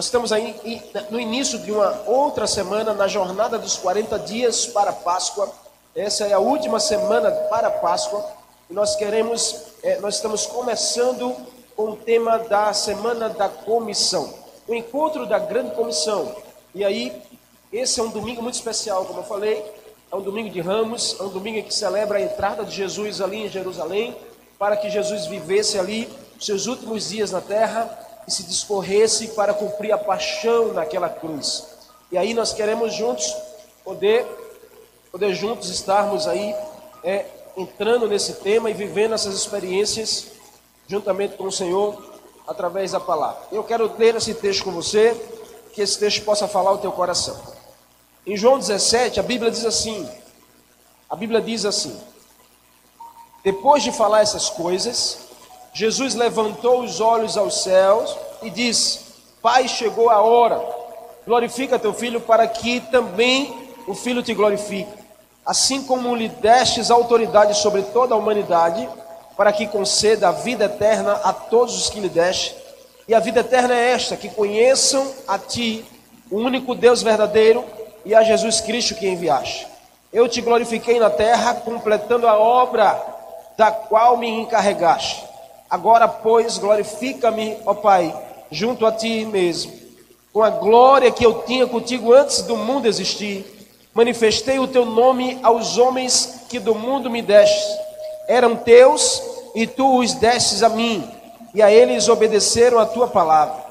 Nós estamos aí no início de uma outra semana, na jornada dos 40 dias para Páscoa. Essa é a última semana para Páscoa. E nós queremos, é, nós estamos começando com o tema da Semana da Comissão. O encontro da Grande Comissão. E aí, esse é um domingo muito especial, como eu falei. É um domingo de ramos, é um domingo que celebra a entrada de Jesus ali em Jerusalém, para que Jesus vivesse ali seus últimos dias na terra e se discorresse para cumprir a paixão naquela cruz. E aí nós queremos juntos poder, poder juntos estarmos aí é, entrando nesse tema e vivendo essas experiências juntamente com o Senhor através da palavra. Eu quero ler esse texto com você, que esse texto possa falar o teu coração. Em João 17, a Bíblia diz assim: a Bíblia diz assim: depois de falar essas coisas, Jesus levantou os olhos aos céus e disse: Pai, chegou a hora, glorifica teu filho, para que também o filho te glorifique. Assim como lhe destes autoridade sobre toda a humanidade, para que conceda a vida eterna a todos os que lhe deste. E a vida eterna é esta: que conheçam a ti, o único Deus verdadeiro, e a Jesus Cristo que enviaste. Eu te glorifiquei na terra, completando a obra da qual me encarregaste. Agora, pois, glorifica-me, ó Pai, junto a ti mesmo, com a glória que eu tinha contigo antes do mundo existir. Manifestei o teu nome aos homens que do mundo me deste. Eram teus e tu os destes a mim, e a eles obedeceram a tua palavra.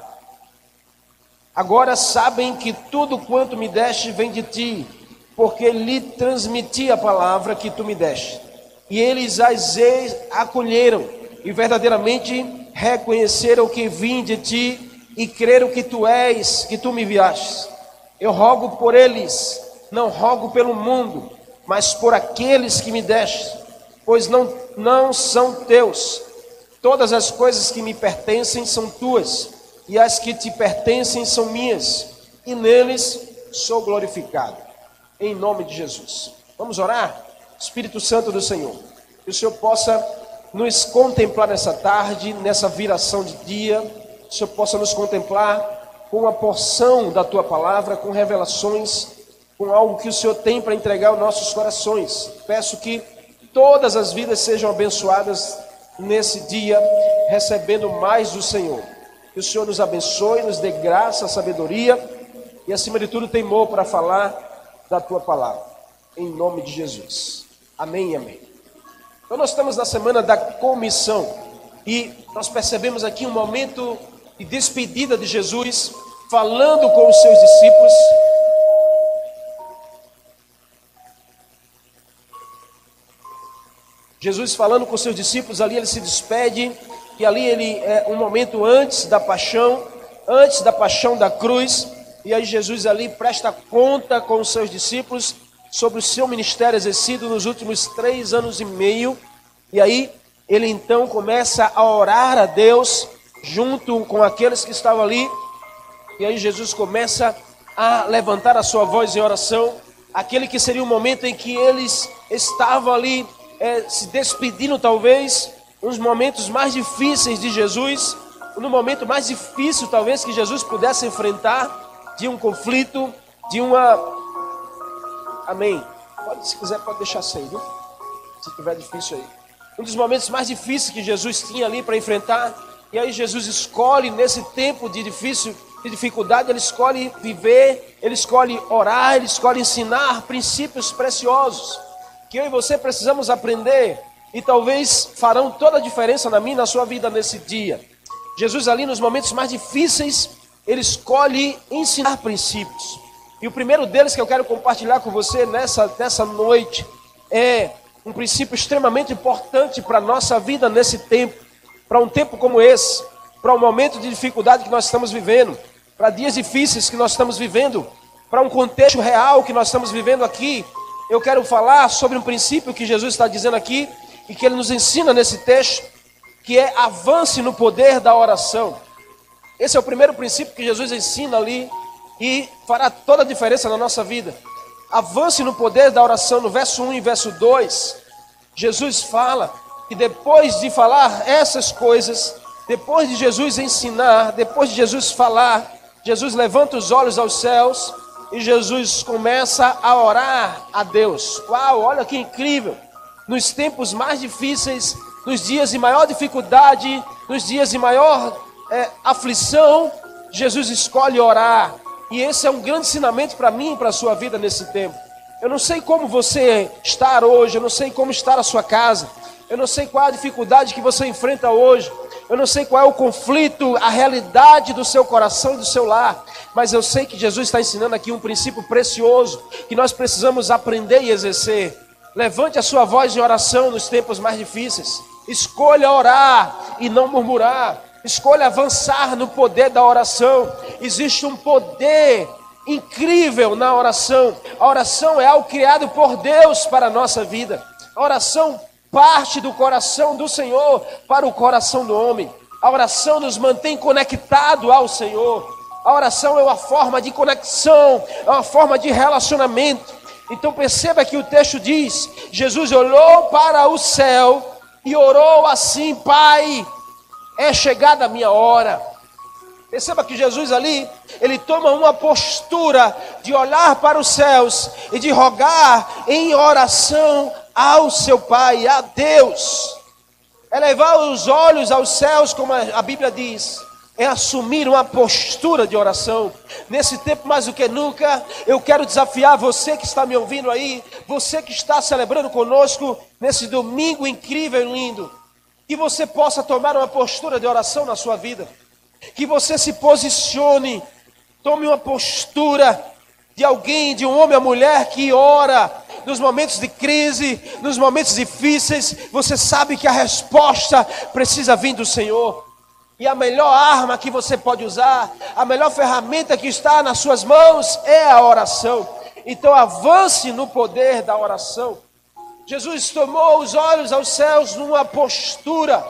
Agora sabem que tudo quanto me deste vem de ti, porque lhe transmiti a palavra que tu me deste. E eles as acolheram e verdadeiramente reconheceram que vim de ti e creram que tu és, que tu me enviaste. Eu rogo por eles, não rogo pelo mundo, mas por aqueles que me deste, pois não, não são teus. Todas as coisas que me pertencem são tuas, e as que te pertencem são minhas, e neles sou glorificado. Em nome de Jesus. Vamos orar? Espírito Santo do Senhor, que o Senhor possa nos contemplar nessa tarde, nessa viração de dia, o Senhor possa nos contemplar com uma porção da tua palavra, com revelações, com algo que o Senhor tem para entregar aos nossos corações. Peço que todas as vidas sejam abençoadas nesse dia, recebendo mais do Senhor. Que o Senhor nos abençoe, nos dê graça, sabedoria e, acima de tudo, temor para falar da tua palavra. Em nome de Jesus. Amém amém. Então, nós estamos na semana da comissão e nós percebemos aqui um momento de despedida de Jesus, falando com os seus discípulos. Jesus falando com os seus discípulos, ali ele se despede, e ali ele é um momento antes da paixão, antes da paixão da cruz, e aí Jesus ali presta conta com os seus discípulos sobre o seu ministério exercido nos últimos três anos e meio. E aí ele então começa a orar a Deus junto com aqueles que estavam ali. E aí Jesus começa a levantar a sua voz em oração. Aquele que seria o momento em que eles estavam ali é, se despedindo, talvez, uns momentos mais difíceis de Jesus, no momento mais difícil, talvez, que Jesus pudesse enfrentar, de um conflito, de uma Amém. Pode, se quiser, pode deixar sem, viu? Se tiver difícil aí. Um dos momentos mais difíceis que Jesus tinha ali para enfrentar. E aí Jesus escolhe nesse tempo de difícil, de dificuldade, ele escolhe viver, ele escolhe orar, ele escolhe ensinar princípios preciosos que eu e você precisamos aprender e talvez farão toda a diferença na minha e na sua vida nesse dia. Jesus ali nos momentos mais difíceis, ele escolhe ensinar princípios. E o primeiro deles que eu quero compartilhar com você nessa, nessa noite é um princípio extremamente importante para a nossa vida nesse tempo, para um tempo como esse, para um momento de dificuldade que nós estamos vivendo, para dias difíceis que nós estamos vivendo, para um contexto real que nós estamos vivendo aqui. Eu quero falar sobre um princípio que Jesus está dizendo aqui e que ele nos ensina nesse texto, que é avance no poder da oração. Esse é o primeiro princípio que Jesus ensina ali e fará toda a diferença na nossa vida. Avance no poder da oração, no verso 1 e verso 2. Jesus fala que depois de falar essas coisas, depois de Jesus ensinar, depois de Jesus falar Jesus levanta os olhos aos céus e Jesus começa a orar a Deus. Uau, olha que incrível! Nos tempos mais difíceis, nos dias de maior dificuldade, nos dias de maior é, aflição, Jesus escolhe orar. E esse é um grande ensinamento para mim e para a sua vida nesse tempo. Eu não sei como você está hoje, eu não sei como está a sua casa, eu não sei qual a dificuldade que você enfrenta hoje, eu não sei qual é o conflito, a realidade do seu coração e do seu lar, mas eu sei que Jesus está ensinando aqui um princípio precioso que nós precisamos aprender e exercer. Levante a sua voz em oração nos tempos mais difíceis. Escolha orar e não murmurar. Escolha avançar no poder da oração. Existe um poder incrível na oração. A oração é algo criado por Deus para a nossa vida. A oração parte do coração do Senhor para o coração do homem. A oração nos mantém conectado ao Senhor. A oração é uma forma de conexão, é uma forma de relacionamento. Então perceba que o texto diz: Jesus olhou para o céu e orou assim: Pai, é chegada a minha hora. Perceba que Jesus ali, ele toma uma postura de olhar para os céus e de rogar em oração ao seu Pai, a Deus. É levar os olhos aos céus, como a Bíblia diz, é assumir uma postura de oração. Nesse tempo, mais do que nunca, eu quero desafiar você que está me ouvindo aí, você que está celebrando conosco nesse domingo incrível e lindo, que você possa tomar uma postura de oração na sua vida que você se posicione, tome uma postura de alguém, de um homem ou mulher que ora nos momentos de crise, nos momentos difíceis, você sabe que a resposta precisa vir do Senhor. E a melhor arma que você pode usar, a melhor ferramenta que está nas suas mãos é a oração. Então avance no poder da oração. Jesus tomou os olhos aos céus numa postura,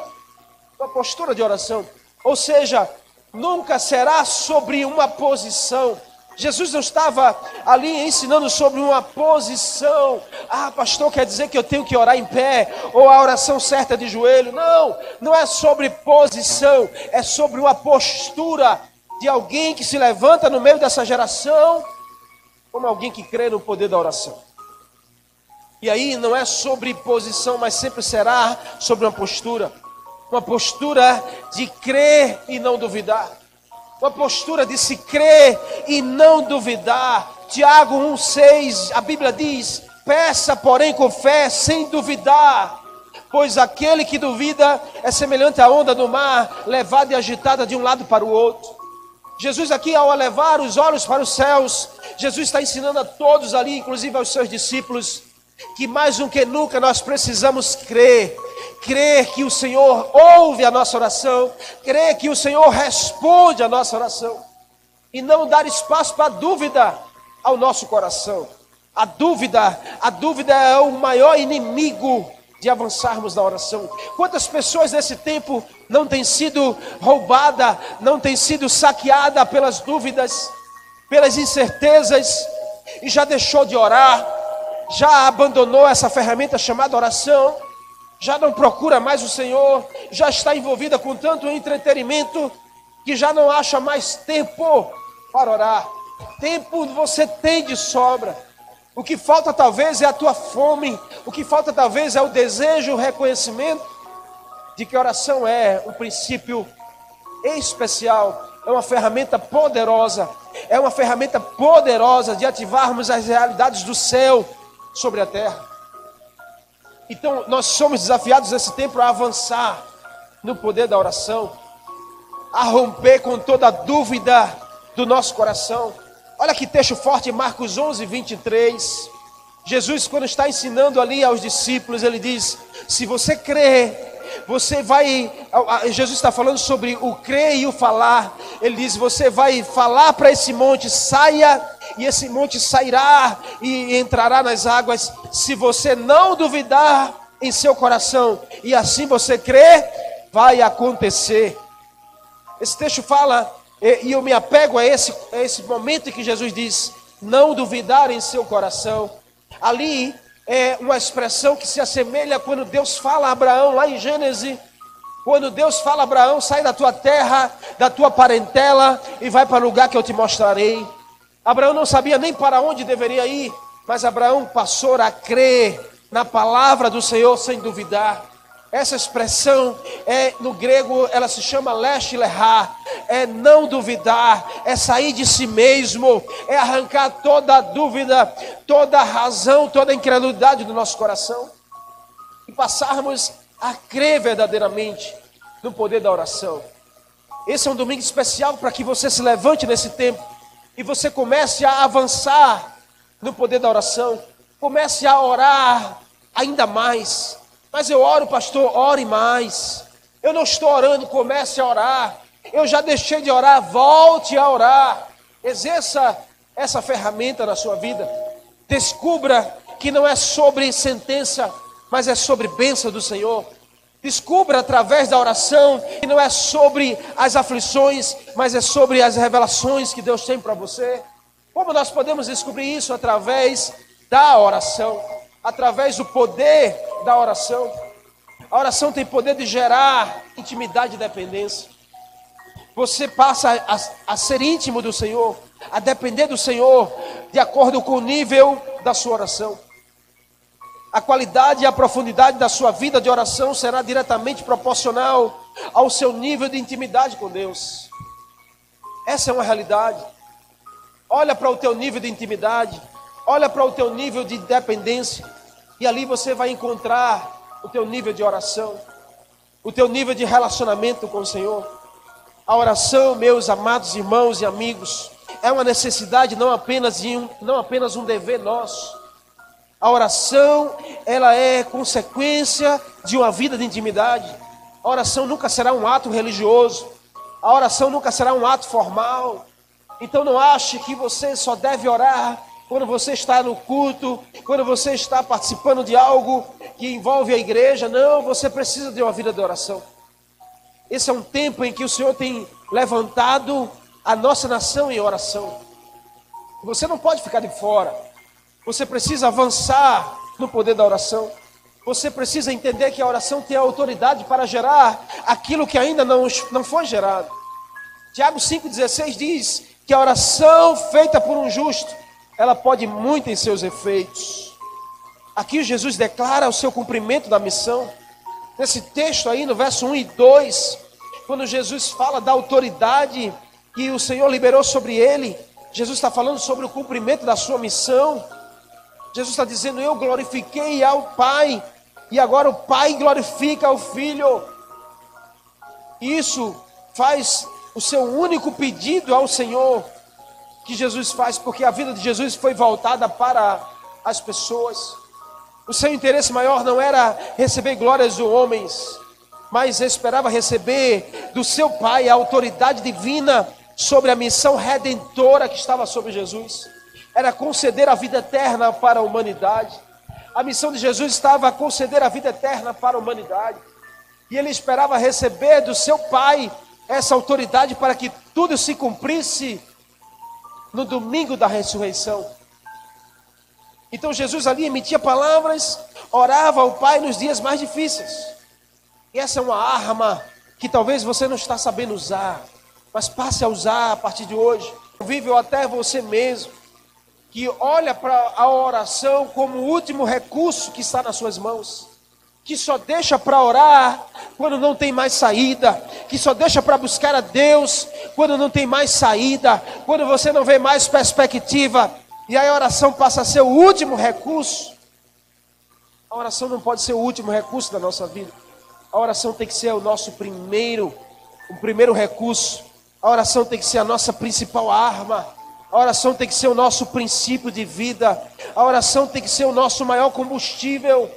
uma postura de oração. Ou seja, nunca será sobre uma posição. Jesus não estava ali ensinando sobre uma posição. Ah, pastor, quer dizer que eu tenho que orar em pé, ou a oração certa de joelho. Não, não é sobre posição, é sobre uma postura de alguém que se levanta no meio dessa geração, como alguém que crê no poder da oração. E aí não é sobre posição, mas sempre será sobre uma postura uma postura de crer e não duvidar, uma postura de se crer e não duvidar. Tiago 1,6, a Bíblia diz: peça, porém, com fé, sem duvidar, pois aquele que duvida é semelhante à onda do mar, levada e agitada de um lado para o outro. Jesus, aqui, ao levar os olhos para os céus, Jesus está ensinando a todos ali, inclusive aos seus discípulos, que mais do que nunca nós precisamos crer crer que o Senhor ouve a nossa oração, crer que o Senhor responde a nossa oração e não dar espaço para dúvida ao nosso coração. A dúvida, a dúvida é o maior inimigo de avançarmos na oração. Quantas pessoas nesse tempo não têm sido roubada, não têm sido saqueada pelas dúvidas, pelas incertezas e já deixou de orar, já abandonou essa ferramenta chamada oração? já não procura mais o Senhor, já está envolvida com tanto entretenimento que já não acha mais tempo para orar. Tempo você tem de sobra. O que falta talvez é a tua fome, o que falta talvez é o desejo, o reconhecimento de que oração é um princípio especial, é uma ferramenta poderosa, é uma ferramenta poderosa de ativarmos as realidades do céu sobre a terra. Então, nós somos desafiados nesse tempo a avançar no poder da oração, a romper com toda dúvida do nosso coração. Olha que texto forte, Marcos 11, 23. Jesus, quando está ensinando ali aos discípulos, ele diz: Se você crer, você vai. Jesus está falando sobre o crer e o falar. Ele diz: Você vai falar para esse monte, saia e esse monte sairá e entrará nas águas, se você não duvidar em seu coração e assim você crer, vai acontecer. Esse texto fala, e eu me apego a esse, a esse momento em que Jesus diz: não duvidar em seu coração. Ali é uma expressão que se assemelha quando Deus fala a Abraão, lá em Gênesis Quando Deus fala a Abraão, sai da tua terra, da tua parentela e vai para o lugar que eu te mostrarei. Abraão não sabia nem para onde deveria ir, mas Abraão passou a crer na palavra do Senhor sem duvidar. Essa expressão é no grego, ela se chama leste lehá, é não duvidar, é sair de si mesmo, é arrancar toda a dúvida, toda a razão, toda a incredulidade do nosso coração e passarmos a crer verdadeiramente no poder da oração. Esse é um domingo especial para que você se levante nesse tempo e você comece a avançar no poder da oração, comece a orar ainda mais mas eu oro, pastor, ore mais. Eu não estou orando, comece a orar. Eu já deixei de orar, volte a orar. Exerça essa ferramenta na sua vida. Descubra que não é sobre sentença, mas é sobre bênção do Senhor. Descubra através da oração que não é sobre as aflições, mas é sobre as revelações que Deus tem para você. Como nós podemos descobrir isso através da oração? através do poder da oração. A oração tem poder de gerar intimidade e dependência. Você passa a, a, ser íntimo do Senhor, a depender do Senhor, de acordo com o nível da sua oração. A qualidade e a profundidade da sua vida de oração será diretamente proporcional ao seu nível de intimidade com Deus. Essa é uma realidade. Olha para o teu nível de intimidade. Olha para o teu nível de dependência e ali você vai encontrar o teu nível de oração, o teu nível de relacionamento com o Senhor. A oração, meus amados irmãos e amigos, é uma necessidade não apenas um, não apenas um dever nosso. A oração, ela é consequência de uma vida de intimidade. A oração nunca será um ato religioso. A oração nunca será um ato formal. Então não ache que você só deve orar quando você está no culto, quando você está participando de algo que envolve a igreja, não, você precisa de uma vida de oração. Esse é um tempo em que o Senhor tem levantado a nossa nação em oração. Você não pode ficar de fora. Você precisa avançar no poder da oração. Você precisa entender que a oração tem a autoridade para gerar aquilo que ainda não, não foi gerado. Tiago 5,16 diz que a oração feita por um justo ela pode muito em seus efeitos. Aqui Jesus declara o seu cumprimento da missão. Nesse texto aí, no verso 1 e 2, quando Jesus fala da autoridade que o Senhor liberou sobre ele, Jesus está falando sobre o cumprimento da sua missão. Jesus está dizendo: Eu glorifiquei ao Pai, e agora o Pai glorifica o Filho. Isso faz o seu único pedido ao Senhor que Jesus faz, porque a vida de Jesus foi voltada para as pessoas. O seu interesse maior não era receber glórias de homens, mas esperava receber do seu Pai a autoridade divina sobre a missão redentora que estava sobre Jesus. Era conceder a vida eterna para a humanidade. A missão de Jesus estava a conceder a vida eterna para a humanidade. E ele esperava receber do seu Pai essa autoridade para que tudo se cumprisse no domingo da ressurreição. Então Jesus ali emitia palavras, orava ao Pai nos dias mais difíceis. E essa é uma arma que talvez você não está sabendo usar, mas passe a usar a partir de hoje. Vive até você mesmo, que olha para a oração como o último recurso que está nas suas mãos que só deixa para orar quando não tem mais saída, que só deixa para buscar a Deus quando não tem mais saída, quando você não vê mais perspectiva, e aí a oração passa a ser o último recurso. A oração não pode ser o último recurso da nossa vida. A oração tem que ser o nosso primeiro, o primeiro recurso. A oração tem que ser a nossa principal arma. A oração tem que ser o nosso princípio de vida. A oração tem que ser o nosso maior combustível.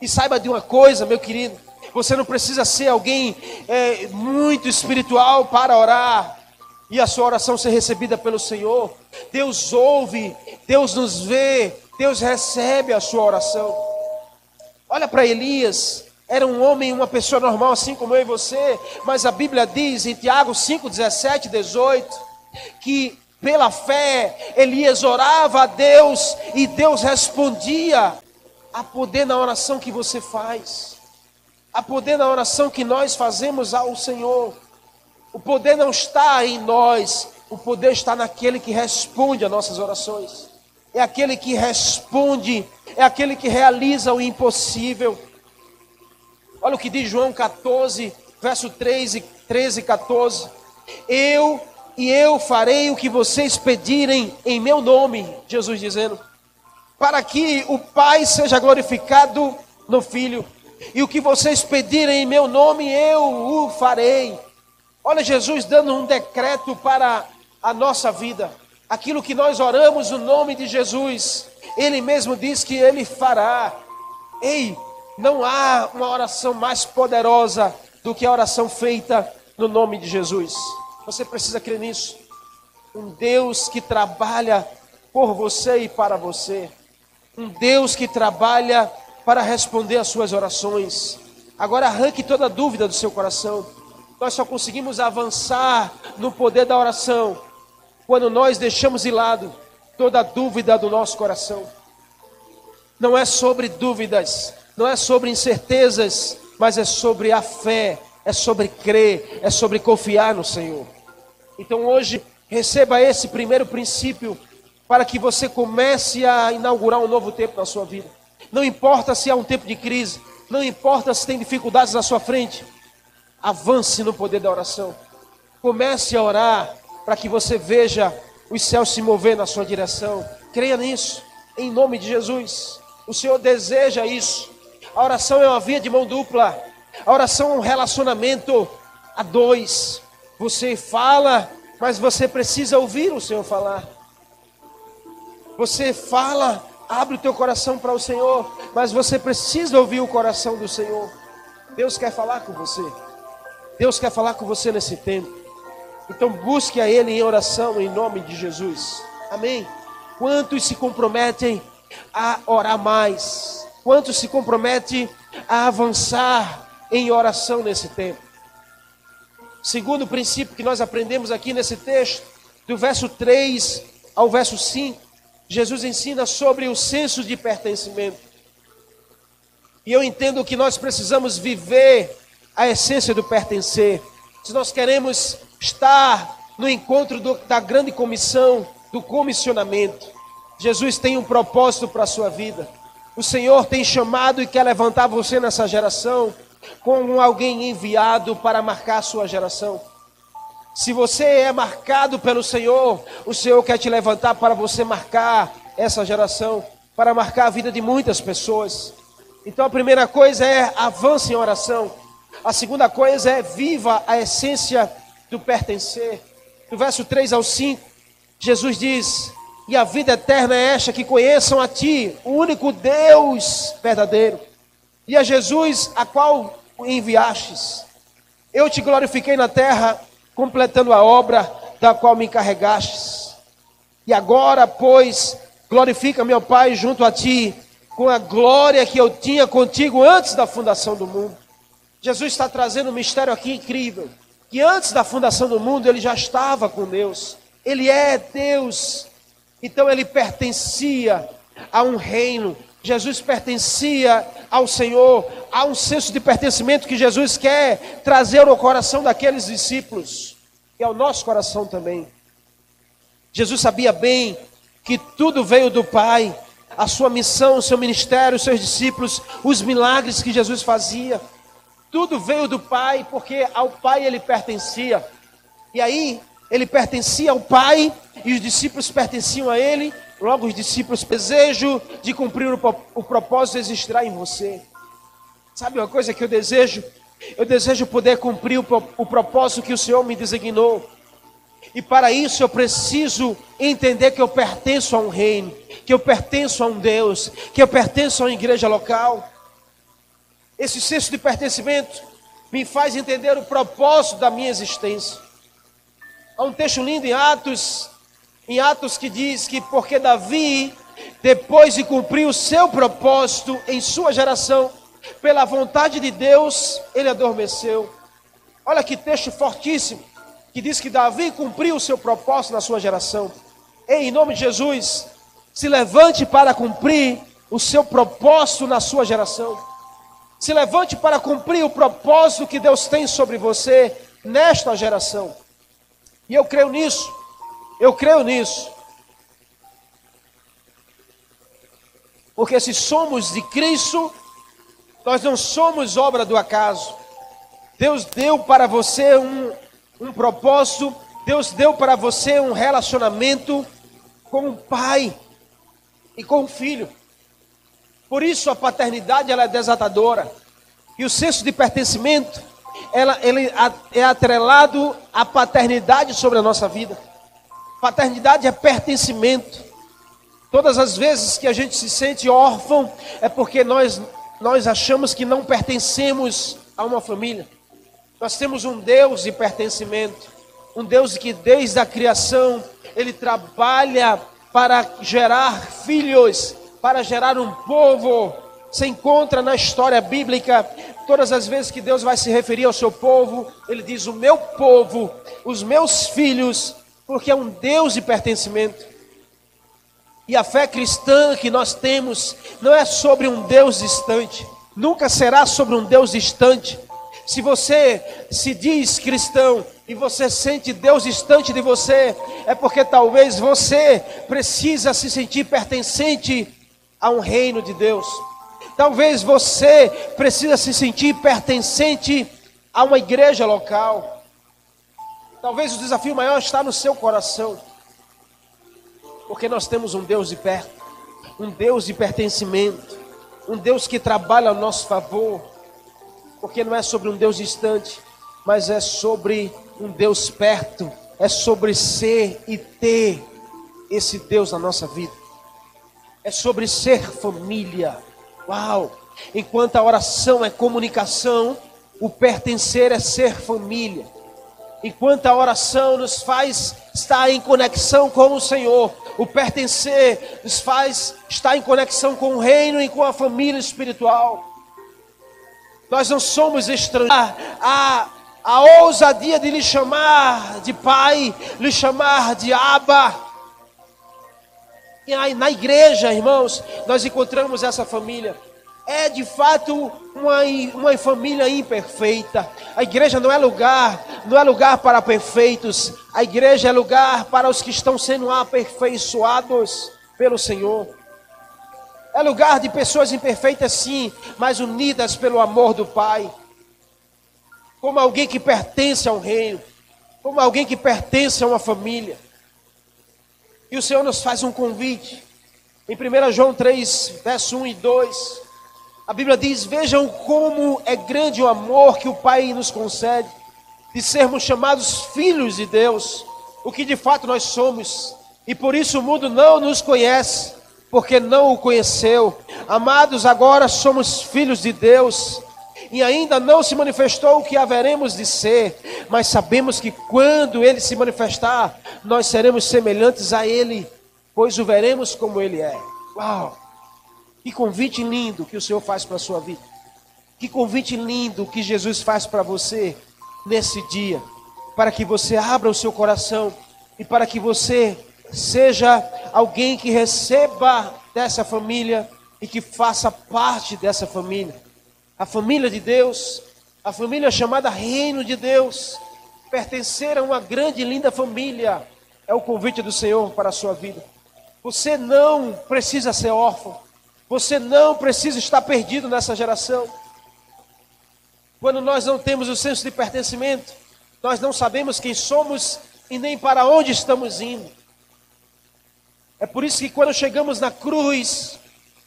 E saiba de uma coisa, meu querido: você não precisa ser alguém é, muito espiritual para orar e a sua oração ser recebida pelo Senhor. Deus ouve, Deus nos vê, Deus recebe a sua oração. Olha para Elias, era um homem, uma pessoa normal, assim como eu e você, mas a Bíblia diz em Tiago 5, 17 e 18, que pela fé Elias orava a Deus e Deus respondia. Há poder na oração que você faz. Há poder na oração que nós fazemos ao Senhor. O poder não está em nós, o poder está naquele que responde às nossas orações. É aquele que responde, é aquele que realiza o impossível. Olha o que diz João 14, verso 13, 13 e 14. Eu e eu farei o que vocês pedirem em meu nome, Jesus dizendo, para que o Pai seja glorificado no Filho. E o que vocês pedirem em meu nome, eu o farei. Olha, Jesus dando um decreto para a nossa vida. Aquilo que nós oramos no nome de Jesus, Ele mesmo diz que Ele fará. Ei, não há uma oração mais poderosa do que a oração feita no nome de Jesus. Você precisa crer nisso. Um Deus que trabalha por você e para você. Um Deus que trabalha para responder às suas orações. Agora arranque toda dúvida do seu coração. Nós só conseguimos avançar no poder da oração quando nós deixamos de lado toda dúvida do nosso coração. Não é sobre dúvidas, não é sobre incertezas, mas é sobre a fé, é sobre crer, é sobre confiar no Senhor. Então hoje receba esse primeiro princípio para que você comece a inaugurar um novo tempo na sua vida. Não importa se há um tempo de crise, não importa se tem dificuldades na sua frente, avance no poder da oração. Comece a orar para que você veja os céus se mover na sua direção. Creia nisso, em nome de Jesus. O Senhor deseja isso. A oração é uma via de mão dupla. A oração é um relacionamento a dois. Você fala, mas você precisa ouvir o Senhor falar. Você fala, abre o teu coração para o Senhor, mas você precisa ouvir o coração do Senhor. Deus quer falar com você. Deus quer falar com você nesse tempo. Então busque a Ele em oração em nome de Jesus. Amém. Quantos se comprometem a orar mais? Quantos se comprometem a avançar em oração nesse tempo? Segundo princípio que nós aprendemos aqui nesse texto, do verso 3 ao verso 5, Jesus ensina sobre o senso de pertencimento. E eu entendo que nós precisamos viver a essência do pertencer. Se nós queremos estar no encontro do, da grande comissão, do comissionamento, Jesus tem um propósito para a sua vida. O Senhor tem chamado e quer levantar você nessa geração como alguém enviado para marcar a sua geração. Se você é marcado pelo Senhor, o Senhor quer te levantar para você marcar essa geração, para marcar a vida de muitas pessoas. Então a primeira coisa é avance em oração. A segunda coisa é viva a essência do pertencer. Do verso 3 ao 5, Jesus diz: E a vida eterna é esta, que conheçam a Ti, o único Deus verdadeiro, e a Jesus, a qual enviastes. Eu te glorifiquei na terra completando a obra da qual me encarregastes. E agora, pois, glorifica meu Pai junto a ti, com a glória que eu tinha contigo antes da fundação do mundo. Jesus está trazendo um mistério aqui incrível, que antes da fundação do mundo ele já estava com Deus. Ele é Deus. Então ele pertencia a um reino. Jesus pertencia ao Senhor. Há um senso de pertencimento que Jesus quer trazer ao coração daqueles discípulos e ao nosso coração também. Jesus sabia bem que tudo veio do Pai, a sua missão, o seu ministério, os seus discípulos, os milagres que Jesus fazia. Tudo veio do Pai, porque ao Pai ele pertencia. E aí, ele pertencia ao Pai e os discípulos pertenciam a ele. Logo, os discípulos, desejo de cumprir o, propósito existirá em você. Sabe uma coisa que eu desejo? Eu desejo poder cumprir o, o propósito que o Senhor me designou. E para isso eu preciso entender que eu pertenço a um reino, que eu pertenço a um Deus, que eu pertenço a uma igreja local. Esse senso de pertencimento me faz entender o propósito da minha existência. Há um texto lindo em Atos, em Atos que diz que porque Davi, depois de cumprir o seu propósito em sua geração, pela vontade de Deus, ele adormeceu. Olha que texto fortíssimo, que diz que Davi cumpriu o seu propósito na sua geração. Ei, em nome de Jesus, se levante para cumprir o seu propósito na sua geração. Se levante para cumprir o propósito que Deus tem sobre você nesta geração. E eu creio nisso. Eu creio nisso. Porque se somos de Cristo, nós não somos obra do acaso. Deus deu para você um, um propósito, Deus deu para você um relacionamento com o pai e com o filho. Por isso a paternidade ela é desatadora. E o senso de pertencimento, ela, ele é atrelado à paternidade sobre a nossa vida. Paternidade é pertencimento. Todas as vezes que a gente se sente órfão, é porque nós, nós achamos que não pertencemos a uma família. Nós temos um Deus de pertencimento, um Deus que desde a criação, ele trabalha para gerar filhos, para gerar um povo. Se encontra na história bíblica, todas as vezes que Deus vai se referir ao seu povo, ele diz: O meu povo, os meus filhos, porque é um Deus de pertencimento. E a fé cristã que nós temos não é sobre um Deus distante, nunca será sobre um Deus distante. Se você se diz cristão e você sente Deus distante de você, é porque talvez você precisa se sentir pertencente a um reino de Deus. Talvez você precisa se sentir pertencente a uma igreja local. Talvez o desafio maior está no seu coração. Porque nós temos um Deus de perto, um Deus de pertencimento, um Deus que trabalha ao nosso favor. Porque não é sobre um Deus distante, mas é sobre um Deus perto, é sobre ser e ter esse Deus na nossa vida. É sobre ser família. Uau! Enquanto a oração é comunicação, o pertencer é ser família. Enquanto a oração nos faz estar em conexão com o Senhor, o pertencer nos faz estar em conexão com o reino e com a família espiritual. Nós não somos estrangeiros. A, a, a ousadia de lhe chamar de pai, lhe chamar de aba. E aí, na igreja, irmãos, nós encontramos essa família é de fato uma, uma família imperfeita. A igreja não é lugar, não é lugar para perfeitos. A igreja é lugar para os que estão sendo aperfeiçoados pelo Senhor. É lugar de pessoas imperfeitas, sim, mas unidas pelo amor do Pai. Como alguém que pertence a um reino, como alguém que pertence a uma família. E o Senhor nos faz um convite. Em 1 João 3, verso 1 e 2. A Bíblia diz: Vejam como é grande o amor que o Pai nos concede, de sermos chamados filhos de Deus, o que de fato nós somos, e por isso o mundo não nos conhece, porque não o conheceu. Amados, agora somos filhos de Deus, e ainda não se manifestou o que haveremos de ser, mas sabemos que quando ele se manifestar, nós seremos semelhantes a ele, pois o veremos como ele é. Uau! Que convite lindo que o Senhor faz para a sua vida. Que convite lindo que Jesus faz para você nesse dia. Para que você abra o seu coração e para que você seja alguém que receba dessa família e que faça parte dessa família. A família de Deus, a família chamada Reino de Deus, pertencer a uma grande e linda família, é o convite do Senhor para a sua vida. Você não precisa ser órfão. Você não precisa estar perdido nessa geração. Quando nós não temos o senso de pertencimento, nós não sabemos quem somos e nem para onde estamos indo. É por isso que quando chegamos na cruz,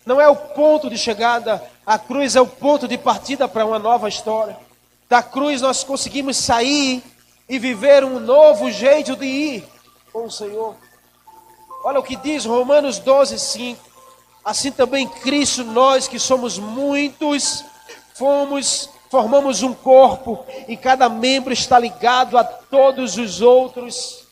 não é o ponto de chegada, a cruz é o ponto de partida para uma nova história. Da cruz nós conseguimos sair e viver um novo jeito de ir com o Senhor. Olha o que diz Romanos 12, 5. Assim também Cristo, nós que somos muitos, fomos, formamos um corpo e cada membro está ligado a todos os outros.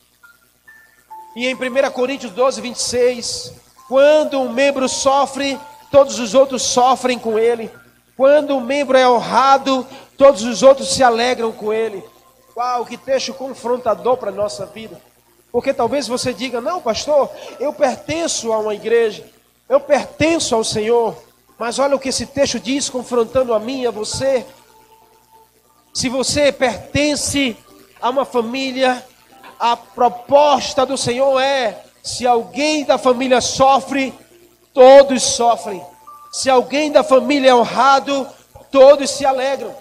E em 1 Coríntios 12, 26, quando um membro sofre, todos os outros sofrem com ele. Quando um membro é honrado, todos os outros se alegram com ele. Uau, que texto confrontador para a nossa vida. Porque talvez você diga: não, pastor, eu pertenço a uma igreja, eu pertenço ao Senhor, Mas olha o que esse texto diz, confrontando a mim e a você. Se você pertence a uma família, a proposta do Senhor é: se alguém da família sofre, todos sofrem. Se alguém da família é honrado, todos se alegram.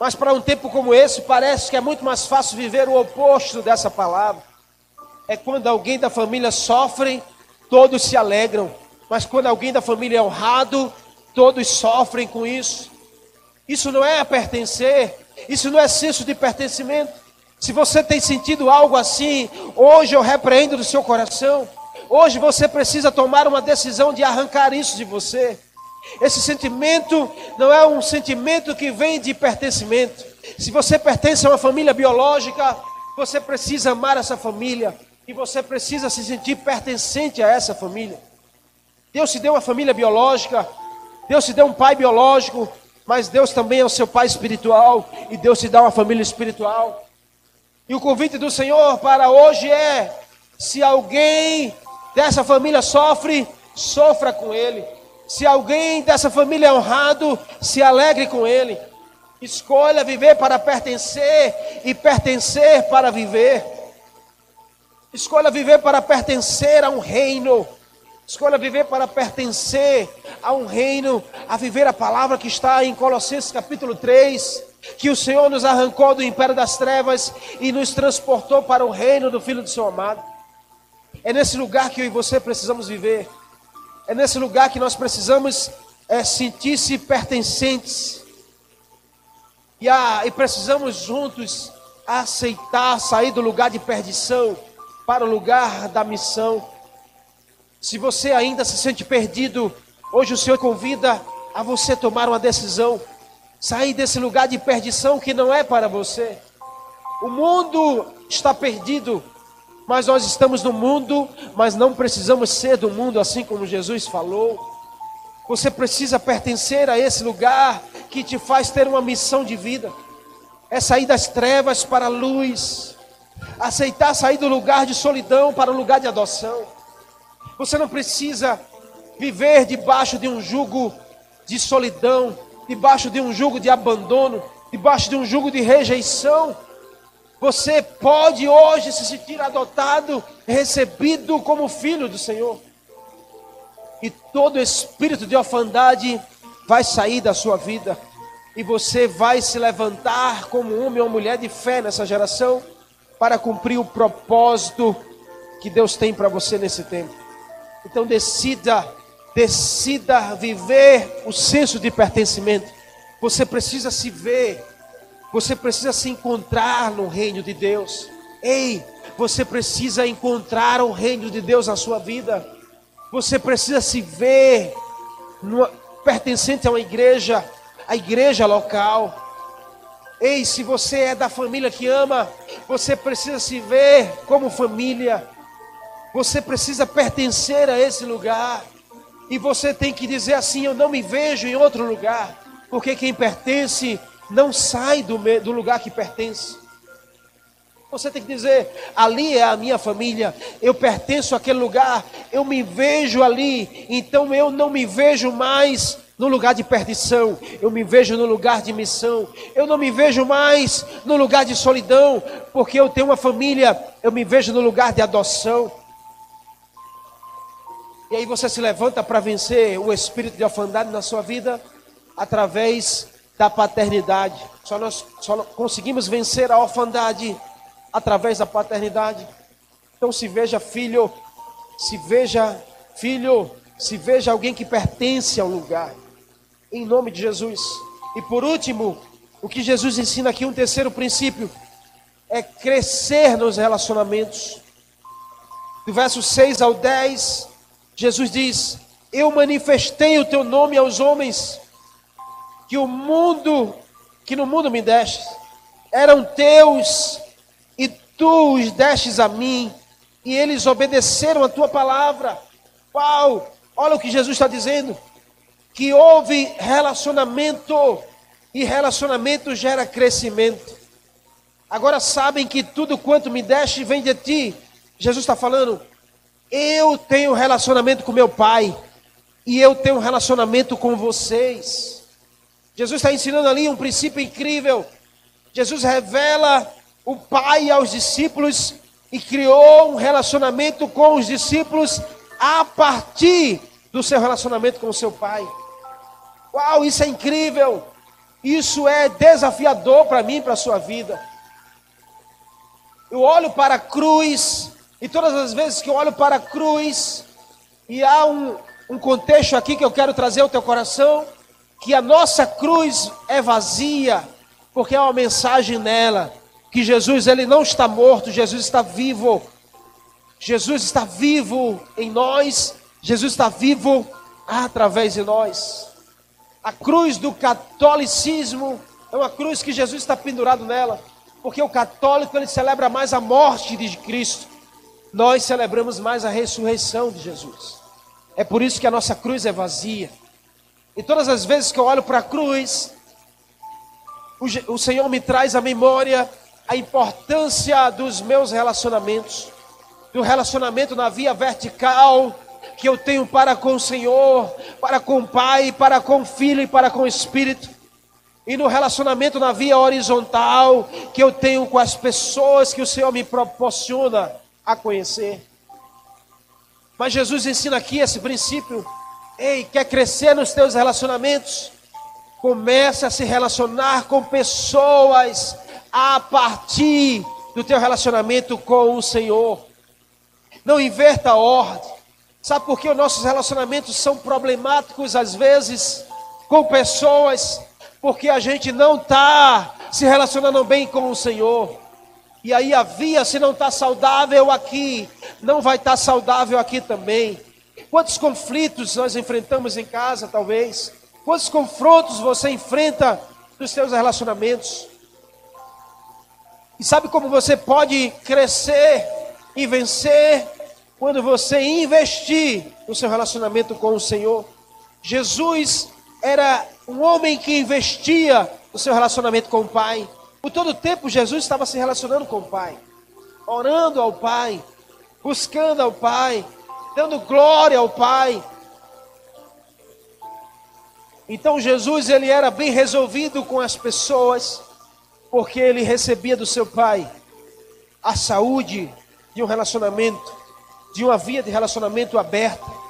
Mas para um tempo como esse, parece que é muito mais fácil viver o oposto dessa palavra. É quando alguém da família sofre, todos se alegram. Mas quando alguém da família é honrado, todos sofrem com isso. Isso não é pertencer, isso não é senso de pertencimento. Se você tem sentido algo assim, hoje eu repreendo do seu coração. Hoje você precisa tomar uma decisão de arrancar isso de você. Esse sentimento não é um sentimento que vem de pertencimento. Se você pertence a uma família biológica, você precisa amar essa família e você precisa se sentir pertencente a essa família. Deus te deu uma família biológica, Deus te deu um pai biológico, mas Deus também é o seu pai espiritual e Deus te dá uma família espiritual. E o convite do Senhor para hoje é: se alguém dessa família sofre, sofra com ele. Se alguém dessa família é honrado, se alegre com ele. Escolha viver para pertencer e pertencer para viver. Escolha viver para pertencer a um reino. Escolha viver para pertencer a um reino, a viver a palavra que está em Colossenses capítulo 3, que o Senhor nos arrancou do império das trevas e nos transportou para o reino do Filho do seu amado. É nesse lugar que eu e você precisamos viver. É nesse lugar que nós precisamos é, sentir-se pertencentes. E, a, e precisamos juntos aceitar sair do lugar de perdição para o lugar da missão. Se você ainda se sente perdido, hoje o Senhor convida a você tomar uma decisão, sair desse lugar de perdição que não é para você. O mundo está perdido, mas nós estamos no mundo, mas não precisamos ser do mundo, assim como Jesus falou. Você precisa pertencer a esse lugar que te faz ter uma missão de vida. É sair das trevas para a luz. Aceitar sair do lugar de solidão para o lugar de adoção. Você não precisa viver debaixo de um jugo de solidão, debaixo de um jugo de abandono, debaixo de um jugo de rejeição. Você pode hoje se sentir adotado, recebido como filho do Senhor. E todo espírito de orfandade vai sair da sua vida. E você vai se levantar como homem ou mulher de fé nessa geração para cumprir o propósito que Deus tem para você nesse tempo. Então decida, decida viver o senso de pertencimento. Você precisa se ver você precisa se encontrar no reino de Deus. Ei, você precisa encontrar o reino de Deus na sua vida. Você precisa se ver pertencente a uma igreja, a igreja local. Ei, se você é da família que ama, você precisa se ver como família. Você precisa pertencer a esse lugar. E você tem que dizer assim: Eu não me vejo em outro lugar. Porque quem pertence não sai do, do lugar que pertence. Você tem que dizer: ali é a minha família, eu pertenço àquele lugar, eu me vejo ali, então eu não me vejo mais no lugar de perdição, eu me vejo no lugar de missão, eu não me vejo mais no lugar de solidão, porque eu tenho uma família, eu me vejo no lugar de adoção. E aí você se levanta para vencer o espírito de orfandade na sua vida através da paternidade. Só nós só conseguimos vencer a orfandade através da paternidade. Então se veja filho, se veja filho, se veja alguém que pertence ao lugar. Em nome de Jesus. E por último, o que Jesus ensina aqui, um terceiro princípio, é crescer nos relacionamentos. Do verso 6 ao 10, Jesus diz: Eu manifestei o teu nome aos homens que o mundo, que no mundo me deste, eram teus, e tu os destes a mim, e eles obedeceram a tua palavra. Uau! Olha o que Jesus está dizendo: que houve relacionamento, e relacionamento gera crescimento. Agora sabem que tudo quanto me deste vem de ti. Jesus está falando, eu tenho relacionamento com meu Pai. e eu tenho relacionamento com vocês. Jesus está ensinando ali um princípio incrível. Jesus revela o Pai aos discípulos e criou um relacionamento com os discípulos a partir do seu relacionamento com o seu Pai. Uau, isso é incrível! Isso é desafiador para mim, para a sua vida. Eu olho para a cruz, e todas as vezes que eu olho para a cruz, e há um, um contexto aqui que eu quero trazer ao teu coração, que a nossa cruz é vazia, porque há uma mensagem nela, que Jesus ele não está morto, Jesus está vivo. Jesus está vivo em nós, Jesus está vivo através de nós. A cruz do catolicismo é uma cruz que Jesus está pendurado nela porque o católico ele celebra mais a morte de Cristo. Nós celebramos mais a ressurreição de Jesus. É por isso que a nossa cruz é vazia. E todas as vezes que eu olho para a cruz, o, Senhor me traz à memória a importância dos meus relacionamentos, do relacionamento na via vertical que eu tenho para com o Senhor, para com o Pai, para com o Filho e para com o Espírito e no relacionamento na via horizontal que eu tenho com as pessoas que o Senhor me proporciona a conhecer. Mas Jesus ensina aqui esse princípio. Ei, quer crescer nos teus relacionamentos? Comece a se relacionar com pessoas a partir do teu relacionamento com o Senhor. Não inverta a ordem. Sabe por que os nossos relacionamentos são problemáticos às vezes com pessoas porque a gente não está se relacionando bem com o Senhor. E aí a via, se não está saudável aqui, não vai estar tá saudável aqui também. Quantos conflitos nós enfrentamos em casa, talvez? Quantos confrontos você enfrenta nos seus relacionamentos? E sabe como você pode crescer e vencer quando você investir no seu relacionamento com o Senhor? Jesus era um homem que investia no seu relacionamento com o Pai. Por todo o tempo, Jesus estava se relacionando com o Pai, orando ao Pai, buscando ao Pai, dando glória ao Pai. Então Jesus ele era bem resolvido com as pessoas, porque ele recebia do seu Pai a saúde de um relacionamento, de uma via de relacionamento aberta.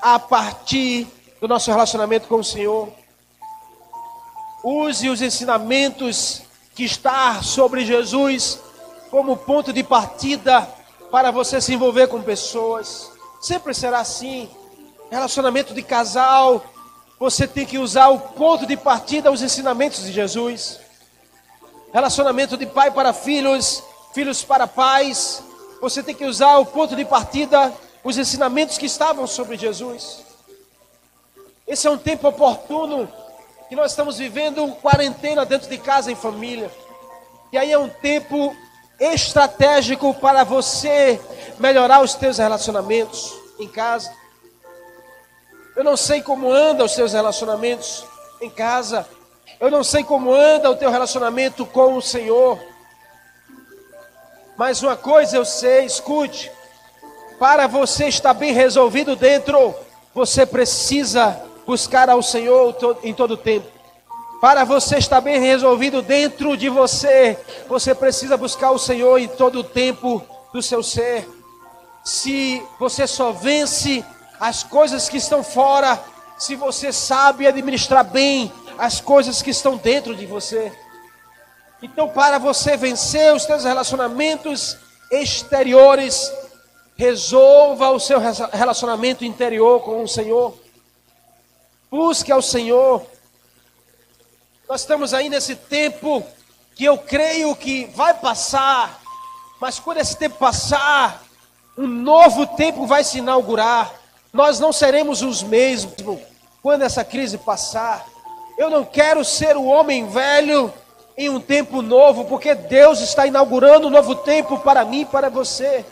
a partir do nosso relacionamento com o Senhor. Use os ensinamentos que está sobre Jesus como ponto de partida para você se envolver com pessoas. Sempre será assim. Relacionamento de casal, você tem que usar o ponto de partida os ensinamentos de Jesus. Relacionamento de pai para filhos, filhos para pais, você tem que usar o ponto de partida os ensinamentos que estavam sobre Jesus. Esse é um tempo oportuno que nós estamos vivendo quarentena dentro de casa em família. E aí é um tempo estratégico para você melhorar os teus relacionamentos em casa. Eu não sei como anda os teus relacionamentos em casa. Eu não sei como anda o teu relacionamento com o Senhor. Mas uma coisa eu sei, escute. Para você estar bem resolvido dentro, você precisa buscar ao Senhor em todo tempo. Para você estar bem resolvido dentro de você, você precisa buscar o Senhor em todo o tempo do seu ser. Se você só vence as coisas que estão fora, se você sabe administrar bem as coisas que estão dentro de você. Então, para você vencer os seus relacionamentos exteriores, Resolva o seu relacionamento interior com o Senhor. Busque ao Senhor. Nós estamos aí nesse tempo que eu creio que vai passar, mas quando esse tempo passar, um novo tempo vai se inaugurar. Nós não seremos os mesmos quando essa crise passar. Eu não quero ser o homem velho em um tempo novo, porque Deus está inaugurando um novo tempo para mim e para você.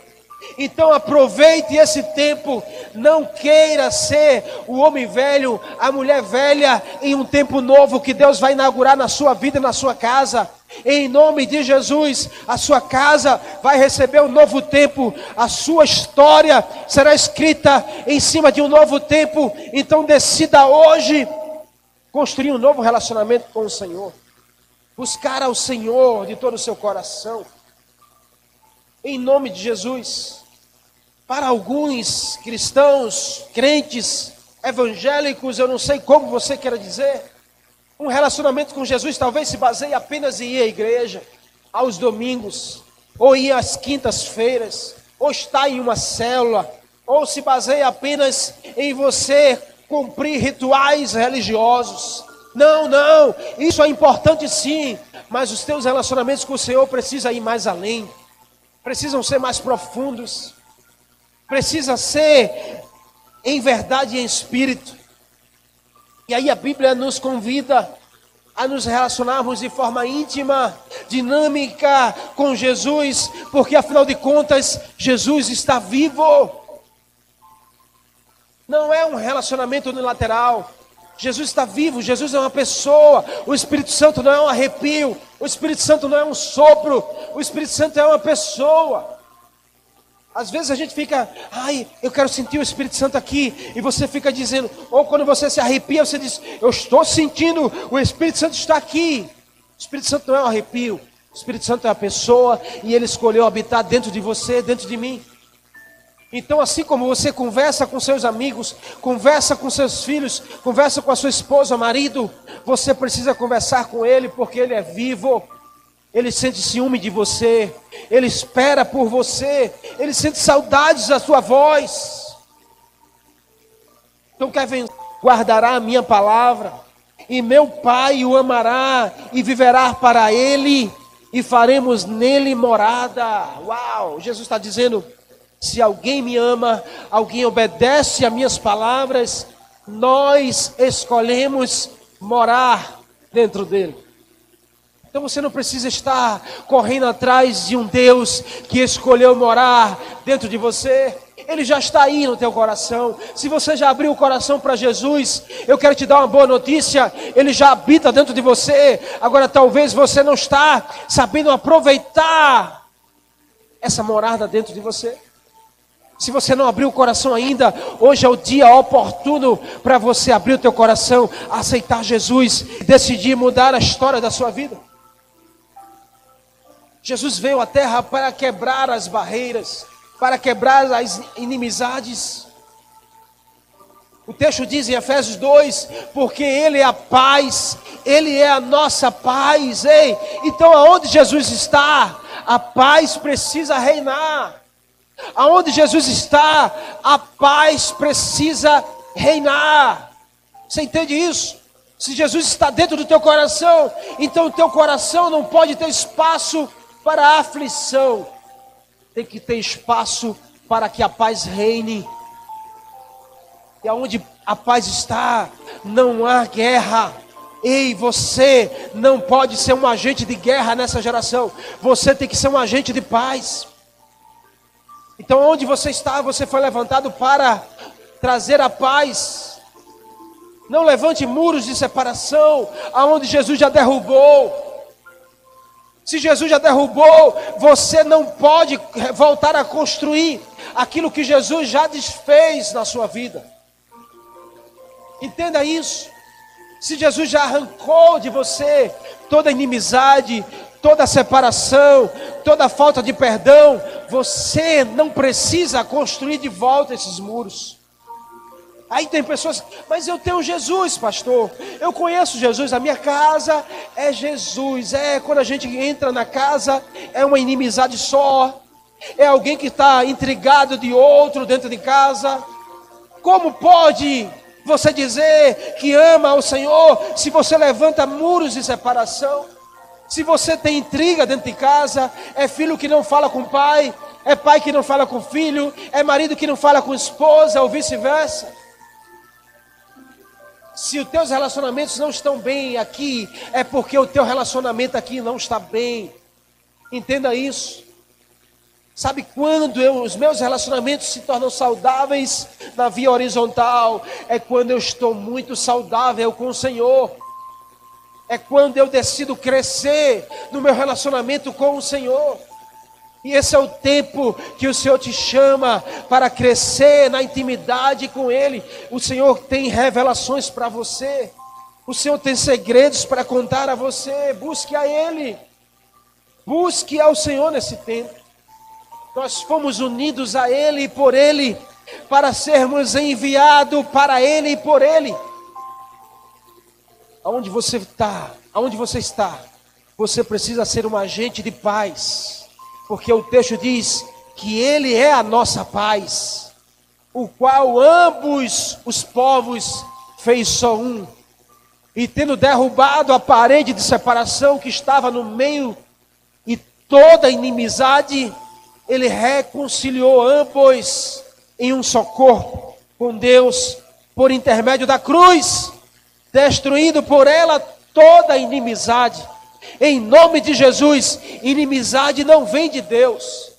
Então aproveite esse tempo, não queira ser o homem velho, a mulher velha em um tempo novo que Deus vai inaugurar na sua vida, na sua casa. Em nome de Jesus, a sua casa vai receber um novo tempo, a sua história será escrita em cima de um novo tempo. Então decida hoje construir um novo relacionamento com o Senhor, buscar ao Senhor de todo o seu coração. Em nome de Jesus. Para alguns cristãos, crentes, evangélicos, eu não sei como você quer dizer, um relacionamento com Jesus talvez se baseie apenas em ir à igreja, aos domingos, ou ir às quintas-feiras, ou estar em uma célula, ou se baseia apenas em você cumprir rituais religiosos. Não, não, isso é importante sim, mas os teus relacionamentos com o Senhor precisam ir mais além, precisam ser mais profundos, precisa ser em verdade e em espírito. E aí a Bíblia nos convida a nos relacionarmos de forma íntima, dinâmica com Jesus, porque afinal de contas, Jesus está vivo. Não é um relacionamento unilateral. Jesus está vivo, Jesus é uma pessoa. O Espírito Santo não é um arrepio, o Espírito Santo não é um sopro, o Espírito Santo é uma pessoa. Às vezes a gente fica, ai, eu quero sentir o Espírito Santo aqui, e você fica dizendo, ou quando você se arrepia, você diz, eu estou sentindo, o Espírito Santo está aqui. O Espírito Santo não é um arrepio, o Espírito Santo é a pessoa, e ele escolheu habitar dentro de você, dentro de mim. Então, assim como você conversa com seus amigos, conversa com seus filhos, conversa com a sua esposa, marido, você precisa conversar com ele, porque ele é vivo. Ele sente ciúme de você, ele espera por você, ele sente saudades da sua voz. Então, Kevin, guardará a minha palavra, e meu Pai o amará, e viverá para ele, e faremos nele morada. Uau! Jesus está dizendo: se alguém me ama, alguém obedece a minhas palavras, nós escolhemos morar dentro dele. Então você não precisa estar correndo atrás de um Deus que escolheu morar dentro de você. Ele já está aí no teu coração. Se você já abriu o coração para Jesus, eu quero te dar uma boa notícia. Ele já habita dentro de você. Agora talvez você não está sabendo aproveitar essa morada dentro de você. Se você não abriu o coração ainda, hoje é o dia oportuno para você abrir o teu coração, aceitar Jesus decidir mudar a história da sua vida. Jesus veio à terra para quebrar as barreiras, para quebrar as inimizades. O texto diz em Efésios 2: porque Ele é a paz, Ele é a nossa paz. Ei, então aonde Jesus está, a paz precisa reinar. Aonde Jesus está, a paz precisa reinar. Você entende isso? Se Jesus está dentro do teu coração, então o teu coração não pode ter espaço para a aflição, tem que ter espaço para que a paz reine. E aonde a paz está, não há guerra. Ei, você não pode ser um agente de guerra nessa geração. Você tem que ser um agente de paz. Então, onde você está, você foi levantado para trazer a paz. Não levante muros de separação, aonde Jesus já derrubou. Se Jesus já derrubou, você não pode voltar a construir aquilo que Jesus já desfez na sua vida. Entenda isso. Se Jesus já arrancou de você toda inimizade, toda separação, toda falta de perdão, você não precisa construir de volta esses muros. Aí tem pessoas, mas eu tenho Jesus, pastor. Eu conheço Jesus. A minha casa é Jesus. É quando a gente entra na casa, é uma inimizade só. É alguém que está intrigado de outro dentro de casa. Como pode você dizer que ama o Senhor se você levanta muros de separação? Se você tem intriga dentro de casa, é filho que não fala com pai, é pai que não fala com filho, é marido que não fala com esposa, ou vice-versa. Se os teus relacionamentos não estão bem aqui, é porque o teu relacionamento aqui não está bem. Entenda isso. Sabe quando eu, os meus relacionamentos se tornam saudáveis na via horizontal? É quando eu estou muito saudável com o Senhor. É quando eu decido crescer no meu relacionamento com o Senhor. E esse é o tempo que o Senhor te chama para crescer na intimidade com Ele. O Senhor tem revelações para você. O Senhor tem segredos para contar a você. Busque a Ele. Busque ao Senhor nesse tempo. Nós fomos unidos a Ele e por Ele, para sermos enviados para Ele e por Ele. Aonde você está, aonde você está, você precisa ser um agente de paz, porque o texto diz que Ele é a nossa paz, o qual ambos os povos fez só um, e tendo derrubado a parede de separação que estava no meio e toda inimizade, ele reconciliou ambos em um só corpo com Deus por intermédio da cruz, destruindo por ela toda inimizade. Em nome de Jesus, inimizade não vem de Deus.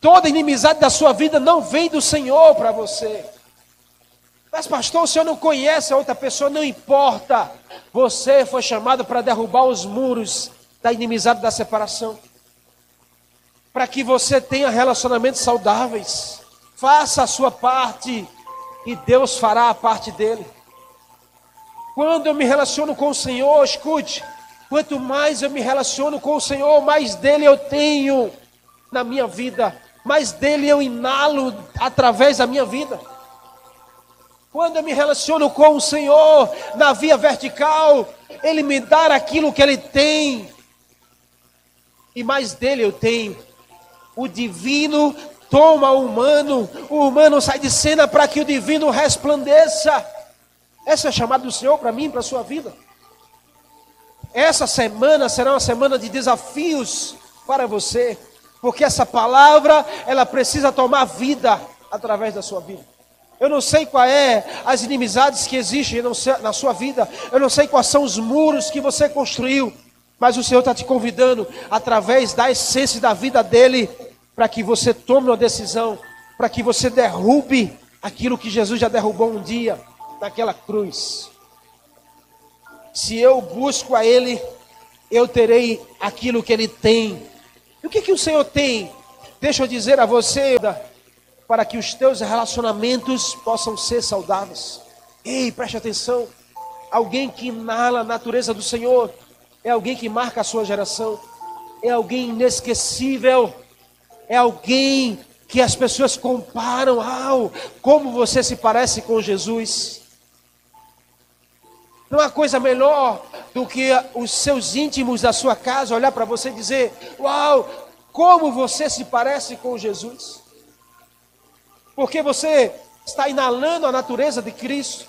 Toda inimizade da sua vida não vem do Senhor para você. Mas, pastor, o senhor não conhece a outra pessoa, não importa. Você foi chamado para derrubar os muros da inimizade da separação para que você tenha relacionamentos saudáveis. Faça a sua parte e Deus fará a parte dele. Quando eu me relaciono com o Senhor, escute, quanto mais eu me relaciono com o Senhor, mais dele eu tenho na minha vida, mais dele eu inalo através da minha vida. Quando eu me relaciono com o Senhor na via vertical, Ele me dá aquilo que Ele tem, e mais dele eu tenho o divino toma o humano, o humano sai de cena para que o divino resplandeça. Essa é a chamada do Senhor para mim, para a sua vida. Essa semana será uma semana de desafios para você, porque essa palavra, ela precisa tomar vida através da sua vida. Eu não sei qual é as inimizades que existem na sua vida. Eu não sei quais são os muros que você construiu. Mas o Senhor está te convidando, através da essência da vida dele, para que você tome uma decisão, para que você derrube aquilo que Jesus já derrubou um dia naquela cruz. Se eu busco a Ele, eu terei aquilo que Ele tem. E o que, que o Senhor tem? Deixa eu dizer a você, para que os teus relacionamentos possam ser saudáveis. Ei, preste atenção. Alguém que inala a natureza do Senhor é alguém que marca a sua geração, é alguém inesquecível, é alguém que as pessoas comparam, ao como você se parece com Jesus. Não há coisa melhor do que os seus íntimos da sua casa olhar para você e dizer: Uau, como você se parece com Jesus. Porque você está inalando a natureza de Cristo.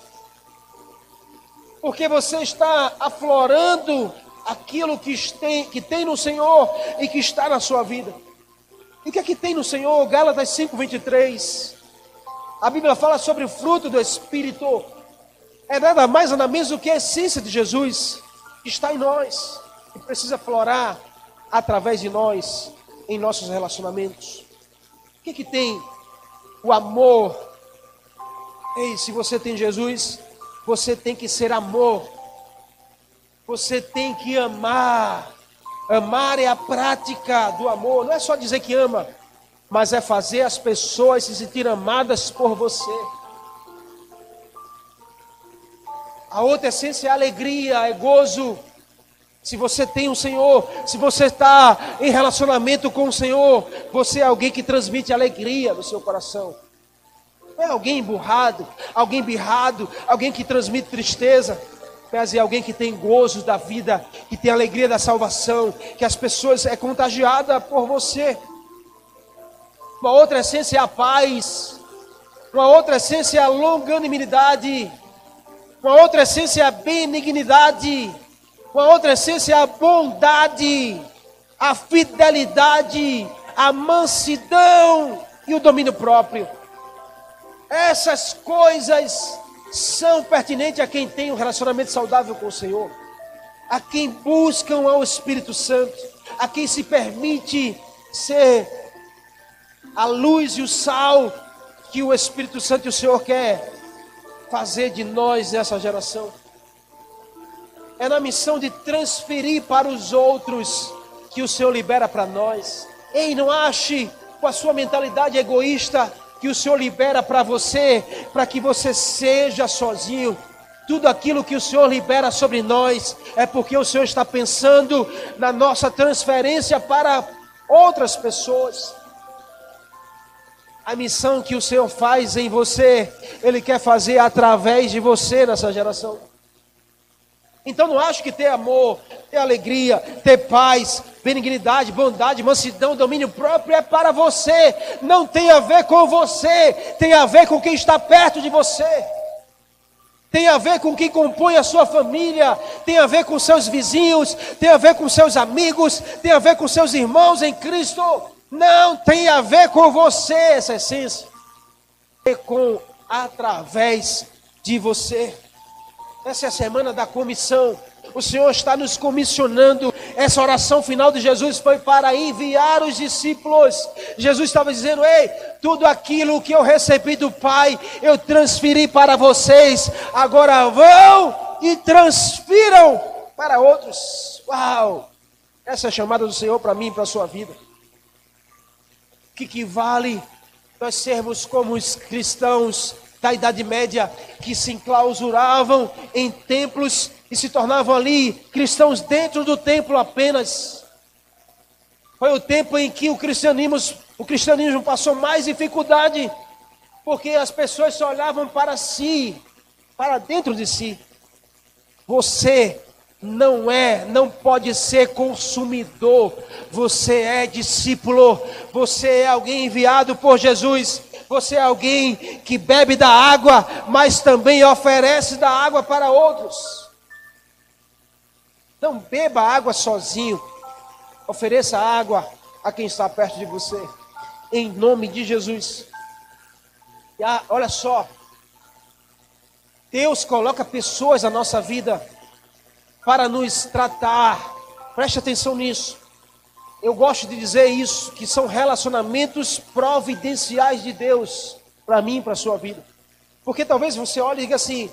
Porque você está aflorando aquilo que tem, que tem no Senhor e que está na sua vida. E o que é que tem no Senhor? Gálatas 5:23. A Bíblia fala sobre o fruto do Espírito. É nada mais nada menos do que a essência de Jesus que está em nós e precisa florar através de nós em nossos relacionamentos. O que é que tem? O amor. Ei, se você tem Jesus, você tem que ser amor você tem que amar. Amar é a prática do amor. Não é só dizer que ama, mas é fazer as pessoas se sentir amadas por você. A outra essência é alegria, é gozo. Se você tem o um Senhor, se você está em relacionamento com o Senhor, você é alguém que transmite alegria no seu coração. Não é alguém emburrado, alguém birrado, alguém que transmite tristeza. Pese alguém que tem gozo da vida, que tem alegria da salvação, que as pessoas é contagiada por você. Uma outra essência é a paz. Uma outra essência é a longanimidade. Uma outra essência é a benignidade. Uma outra essência é a bondade, a fidelidade, a mansidão e o domínio próprio. Essas coisas são pertinentes a quem tem um relacionamento saudável com o Senhor, a quem buscam ao Espírito Santo, a quem se permite ser a luz e o sal que o Espírito Santo e o Senhor quer fazer de nós nessa geração. é na missão de transferir para os outros que o Senhor libera para nós. Ei, não ache com a sua mentalidade egoísta que o Senhor libera para você, para que você seja sozinho. Tudo aquilo que o Senhor libera sobre nós é porque o Senhor está pensando na nossa transferência para outras pessoas. A missão que o Senhor faz em você, Ele quer fazer através de você nessa geração. Então não acho que ter amor, ter alegria, ter paz, benignidade, bondade, mansidão, domínio próprio é para você. Não tem a ver com você, tem a ver com quem está perto de você. Tem a ver com quem compõe a sua família, tem a ver com seus vizinhos, tem a ver com seus amigos, tem a ver com seus irmãos em Cristo. Não tem a ver com você essa essência. É com através de você. Essa é a semana da comissão. O Senhor está nos comissionando. Essa oração final de Jesus foi para enviar os discípulos. Jesus estava dizendo: Ei, tudo aquilo que eu recebi do Pai, eu transferi para vocês. Agora vão e transfiram para outros. Uau! Essa é a chamada do Senhor para mim e para a sua vida. Que, que vale nós sermos como os cristãos da Idade Média que se enclausuravam em templos e se tornavam ali cristãos dentro do templo apenas. Foi o tempo em que o cristianismo, o cristianismo passou mais dificuldade, porque as pessoas só olhavam para si, para dentro de si. Você não é, não pode ser consumidor, você é discípulo, você é alguém enviado por Jesus você é alguém que bebe da água, mas também oferece da água para outros. Não beba água sozinho. Ofereça água a quem está perto de você. Em nome de Jesus. E, ah, olha só. Deus coloca pessoas na nossa vida para nos tratar. Preste atenção nisso eu gosto de dizer isso, que são relacionamentos providenciais de Deus para mim e para a sua vida. Porque talvez você olhe e diga assim: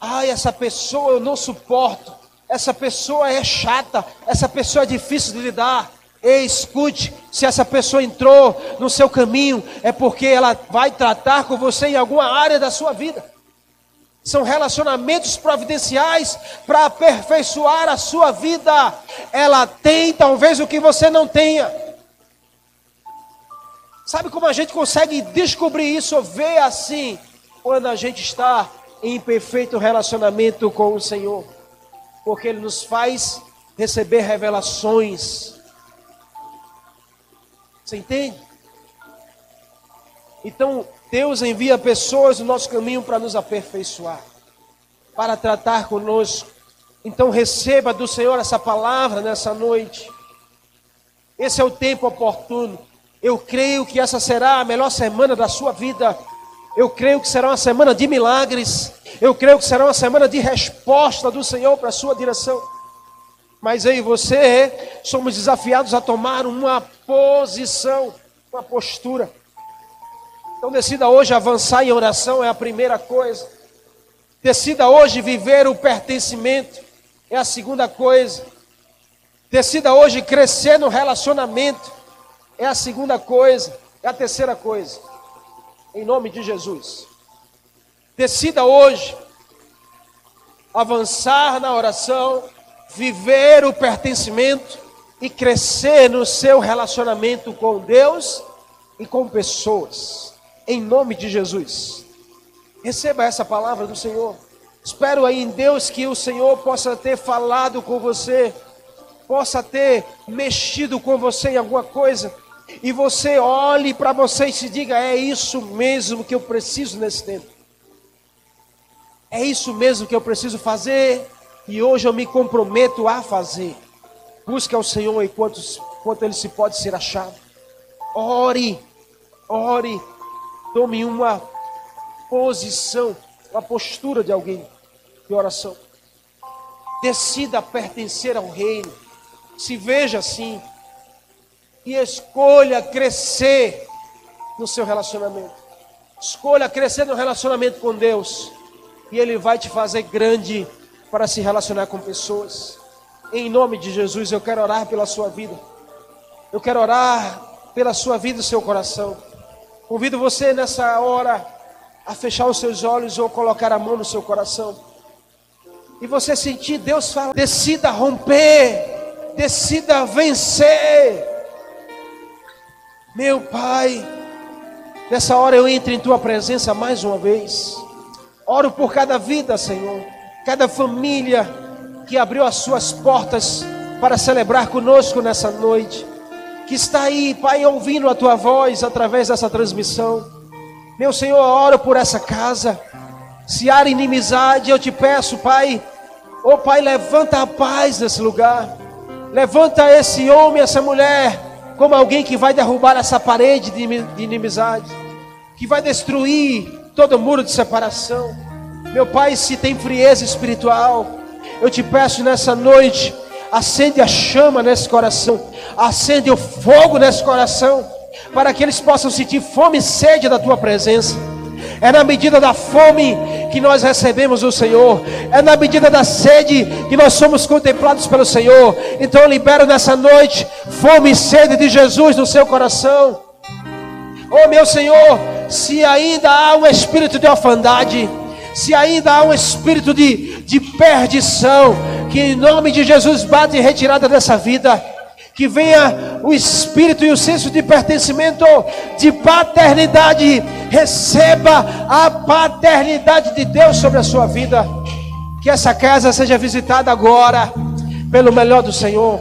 ai, essa pessoa eu não suporto, essa pessoa é chata, essa pessoa é difícil de lidar. Ei, escute, se essa pessoa entrou no seu caminho, é porque ela vai tratar com você em alguma área da sua vida. São relacionamentos providenciais para aperfeiçoar a sua vida. Ela tem talvez o que você não tenha. Sabe como a gente consegue descobrir isso ver assim? Quando a gente está em perfeito relacionamento com o Senhor. Porque Ele nos faz receber revelações. Você entende? Então, Deus envia pessoas no nosso caminho para nos aperfeiçoar, para tratar conosco. Então receba do Senhor essa palavra nessa noite. Esse é o tempo oportuno. Eu creio que essa será a melhor semana da sua vida. Eu creio que será uma semana de milagres. Eu creio que será uma semana de resposta do Senhor para a sua direção. Mas eu e você somos desafiados a tomar uma posição, uma postura. Então decida hoje avançar em oração, é a primeira coisa. Decida hoje viver o pertencimento, é a segunda coisa. Decida hoje crescer no relacionamento, é a segunda coisa. É a terceira coisa. Em nome de Jesus. Decida hoje avançar na oração, viver o pertencimento e crescer no seu relacionamento com Deus e com pessoas em nome de Jesus. Receba essa palavra do Senhor. Espero aí em Deus que o Senhor possa ter falado com você, possa ter mexido com você em alguma coisa, e você olhe para você e se diga: é isso mesmo que eu preciso nesse tempo. É isso mesmo que eu preciso fazer, e hoje eu me comprometo a fazer. Busque ao Senhor enquanto, enquanto Ele se pode ser achado. Ore, ore Tome uma posição, uma postura de alguém de oração. Decida pertencer ao reino. Se veja assim. E escolha crescer no seu relacionamento. Escolha crescer no relacionamento com Deus. E Ele vai te fazer grande para se relacionar com pessoas. Em nome de Jesus, eu quero orar pela sua vida. Eu quero orar pela sua vida e seu coração. Convido você nessa hora a fechar os seus olhos ou colocar a mão no seu coração. E você sentir Deus falar: decida romper, decida vencer. Meu Pai, nessa hora eu entro em tua presença mais uma vez. Oro por cada vida, Senhor, cada família que abriu as suas portas para celebrar conosco nessa noite, que está aí, Pai, ouvindo a tua voz através dessa transmissão. Meu Senhor, oro por essa casa. Se há inimizade, eu te peço, Pai, oh Pai, levanta a paz nesse lugar. Levanta esse homem, essa mulher, como alguém que vai derrubar essa parede de inimizade, que vai destruir todo muro de separação. Meu Pai, se tem frieza espiritual, eu te peço nessa noite, acende a chama nesse coração, acende o fogo nesse coração, para que eles possam sentir fome e sede da tua presença. É na medida da fome que nós recebemos o Senhor, é na medida da sede que nós somos contemplados pelo Senhor. Então eu libero nessa noite fome e sede de Jesus no seu coração. Oh meu Senhor, se ainda há um espírito de orfandade, se ainda há um espírito de, de perdição, que em nome de Jesus bate retirada dessa vida, que venha o espírito e o senso de pertencimento, de paternidade, receba a paternidade de Deus sobre a sua vida, que essa casa seja visitada agora pelo melhor do Senhor,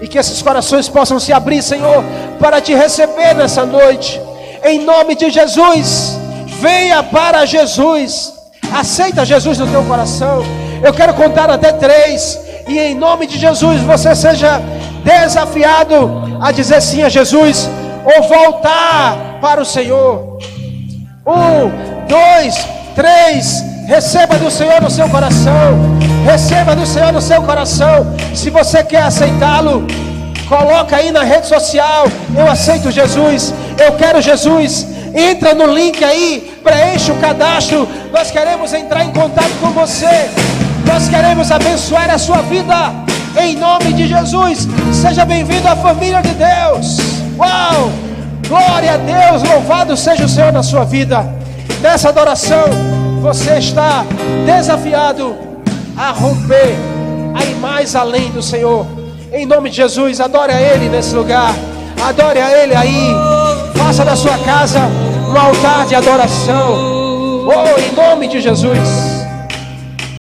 e que esses corações possam se abrir, Senhor, para te receber nessa noite, em nome de Jesus, venha para Jesus. Aceita Jesus no teu coração. Eu quero contar até três. E em nome de Jesus você seja desafiado a dizer sim a Jesus ou voltar para o Senhor. Um, dois, três. Receba do Senhor no seu coração. Receba do Senhor no seu coração. Se você quer aceitá-lo, coloca aí na rede social. Eu aceito Jesus. Eu quero Jesus. Entra no link aí, preencha o cadastro. Nós queremos entrar em contato com você. Nós queremos abençoar a sua vida. Em nome de Jesus. Seja bem-vindo à família de Deus. Uau! Glória a Deus. Louvado seja o Senhor na sua vida. Nessa adoração, você está desafiado a romper, a ir mais além do Senhor. Em nome de Jesus, adore a Ele nesse lugar. Adore a Ele aí. Faça da sua casa um altar de adoração. Oh, em nome de Jesus.